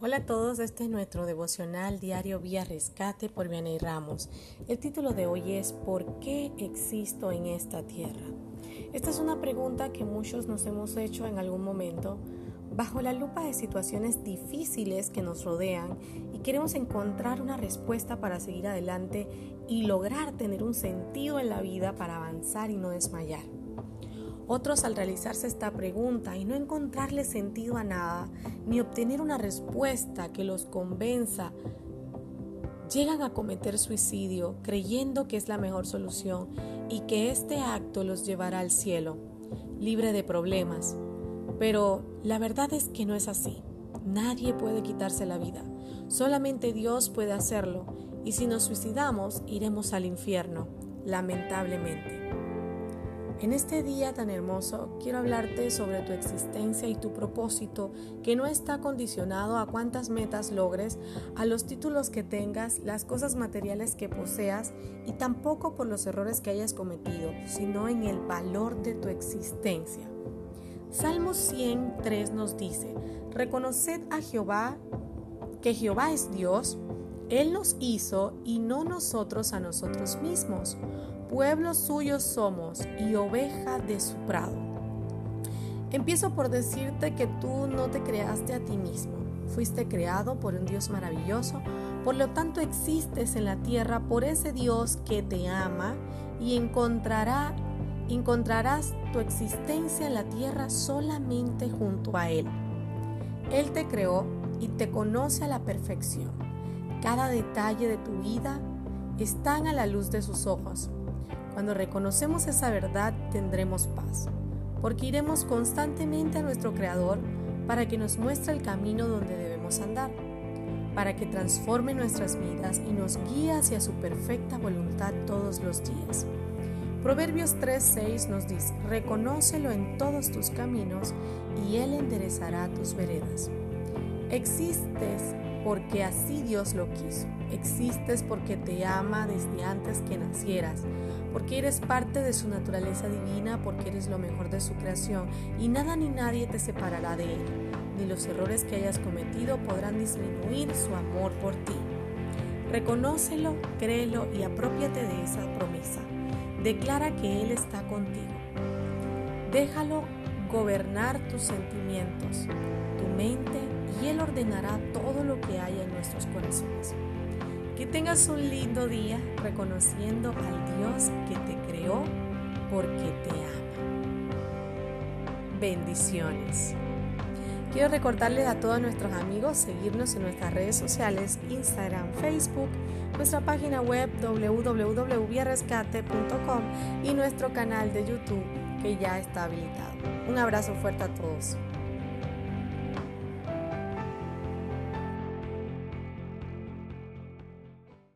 Hola a todos, este es nuestro devocional diario Vía Rescate por Vianey Ramos. El título de hoy es ¿Por qué existo en esta tierra? Esta es una pregunta que muchos nos hemos hecho en algún momento bajo la lupa de situaciones difíciles que nos rodean y queremos encontrar una respuesta para seguir adelante y lograr tener un sentido en la vida para avanzar y no desmayar. Otros al realizarse esta pregunta y no encontrarle sentido a nada, ni obtener una respuesta que los convenza, llegan a cometer suicidio creyendo que es la mejor solución y que este acto los llevará al cielo, libre de problemas. Pero la verdad es que no es así. Nadie puede quitarse la vida. Solamente Dios puede hacerlo. Y si nos suicidamos, iremos al infierno, lamentablemente. En este día tan hermoso quiero hablarte sobre tu existencia y tu propósito que no está condicionado a cuántas metas logres, a los títulos que tengas, las cosas materiales que poseas y tampoco por los errores que hayas cometido, sino en el valor de tu existencia. Salmo 103 nos dice, reconoced a Jehová que Jehová es Dios, Él nos hizo y no nosotros a nosotros mismos pueblo suyo somos y oveja de su prado. Empiezo por decirte que tú no te creaste a ti mismo, fuiste creado por un Dios maravilloso, por lo tanto existes en la tierra por ese Dios que te ama y encontrará, encontrarás tu existencia en la tierra solamente junto a Él. Él te creó y te conoce a la perfección. Cada detalle de tu vida están a la luz de sus ojos cuando reconocemos esa verdad tendremos paz, porque iremos constantemente a nuestro Creador para que nos muestre el camino donde debemos andar, para que transforme nuestras vidas y nos guíe hacia su perfecta voluntad todos los días. Proverbios 3:6 nos dice, reconócelo en todos tus caminos y Él enderezará tus veredas. Existes porque así Dios lo quiso. Existes porque te ama desde antes que nacieras, porque eres parte de su naturaleza divina, porque eres lo mejor de su creación y nada ni nadie te separará de Él, ni los errores que hayas cometido podrán disminuir su amor por ti. Reconócelo, créelo y apropiate de esa promesa. Declara que Él está contigo. Déjalo gobernar tus sentimientos, tu mente y Él ordenará todo lo que haya en nuestros corazones. Que tengas un lindo día reconociendo al Dios que te creó porque te ama. Bendiciones. Quiero recordarles a todos nuestros amigos seguirnos en nuestras redes sociales, Instagram, Facebook, nuestra página web www.viarescate.com y nuestro canal de YouTube que ya está habilitado. Un abrazo fuerte a todos.